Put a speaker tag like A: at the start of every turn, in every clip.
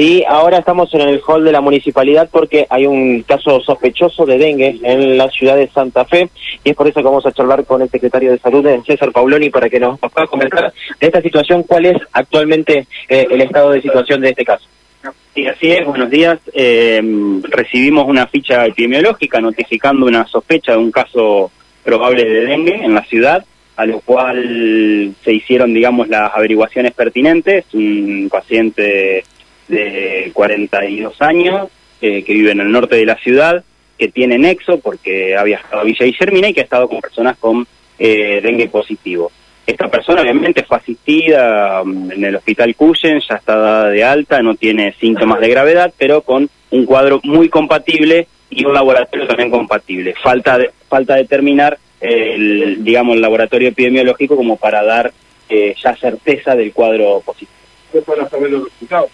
A: Y ahora estamos en el hall de la municipalidad porque hay un caso sospechoso de dengue en la ciudad de Santa Fe y es por eso que vamos a charlar con el secretario de Salud, César Pauloni, para que nos pueda comentar de esta situación, cuál es actualmente eh, el estado de situación de este caso.
B: Sí, así es, buenos días. Eh, recibimos una ficha epidemiológica notificando una sospecha de un caso probable de dengue en la ciudad, a lo cual se hicieron, digamos, las averiguaciones pertinentes. Un paciente de 42 años eh, que vive en el norte de la ciudad, que tiene nexo porque ha viajado a Villa Guillermina y que ha estado con personas con eh, dengue positivo. Esta persona obviamente fue asistida mm, en el hospital Cuyen, ya está dada de alta, no tiene síntomas de gravedad, pero con un cuadro muy compatible y un laboratorio también compatible. Falta de, falta determinar el, digamos, el laboratorio epidemiológico como para dar eh, ya certeza del cuadro positivo. saber los resultados?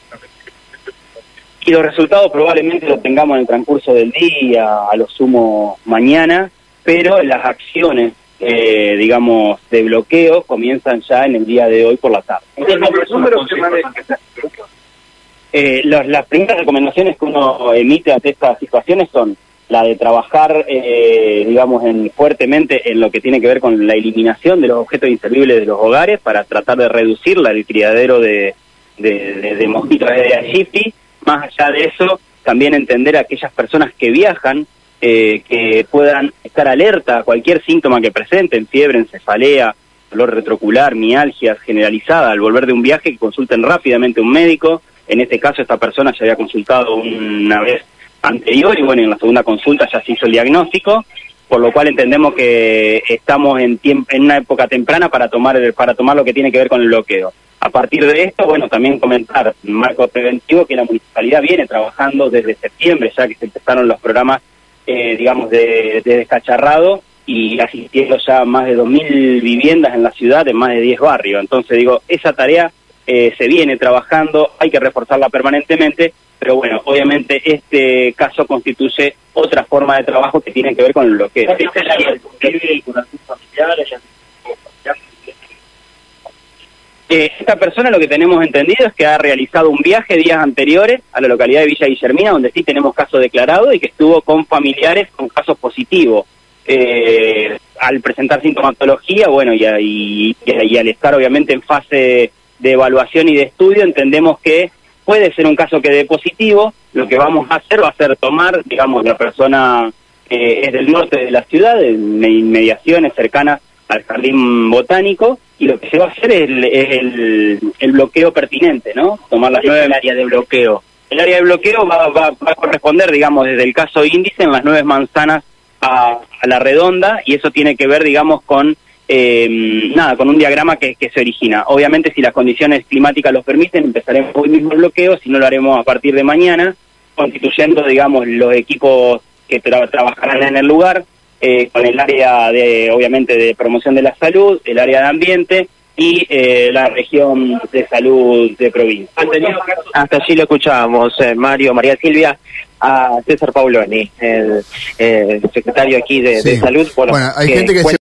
B: Y los resultados probablemente los tengamos en el transcurso del día, a lo sumo mañana, pero las acciones, eh, digamos, de bloqueo comienzan ya en el día de hoy por la tarde. Eh, las primeras recomendaciones que uno emite ante estas situaciones son la de trabajar, eh, digamos, en, fuertemente en lo que tiene que ver con la eliminación de los objetos inservibles de los hogares para tratar de reducir el criadero de, de, de, mosquitos de Aegypti más allá de eso, también entender a aquellas personas que viajan, eh, que puedan estar alerta a cualquier síntoma que presenten, fiebre, encefalea, dolor retrocular, mialgias generalizada, al volver de un viaje, que consulten rápidamente a un médico. En este caso, esta persona ya había consultado una vez anterior y bueno, en la segunda consulta ya se hizo el diagnóstico, por lo cual entendemos que estamos en, en una época temprana para tomar, para tomar lo que tiene que ver con el bloqueo. A partir de esto, bueno, también comentar, marco preventivo, que la municipalidad viene trabajando desde septiembre, ya que se empezaron los programas, eh, digamos, de, descacharrado y asistiendo ya a más de 2.000 viviendas en la ciudad, en más de 10 barrios. Entonces, digo, esa tarea eh, se viene trabajando, hay que reforzarla permanentemente, pero bueno, obviamente este caso constituye otra forma de trabajo que tiene que ver con lo que es. Eh, esta persona lo que tenemos entendido es que ha realizado un viaje días anteriores a la localidad de Villa Guillermina, donde sí tenemos caso declarado y que estuvo con familiares con casos positivos. Eh, al presentar sintomatología, bueno, y, y, al estar obviamente en fase de evaluación y de estudio, entendemos que puede ser un caso que dé positivo. Lo que vamos a hacer va a ser tomar, digamos, la persona eh, es del norte de la ciudad, en inmediaciones cercanas al jardín botánico, y lo que se va a hacer es el, el, bloqueo pertinente, ¿no? Tomar las nueve... El área de bloqueo. El área de bloqueo va, va, va, a corresponder, digamos, desde el caso índice en las nueve manzanas a, a la redonda y eso tiene que ver, digamos, con eh, nada, con un diagrama que, que, se origina. Obviamente, si las condiciones climáticas lo permiten, empezaremos hoy mismo el bloqueo, si no lo haremos a partir de mañana, constituyendo, digamos, los equipos que trabajarán en el lugar, eh, con el área de, obviamente, de promoción de la salud, el área de ambiente y eh, la región de salud de provincia.
A: Hasta allí lo escuchábamos, eh, Mario, María Silvia, a César Pauloni, el, secretario aquí de, salud.
C: Bueno, hay gente que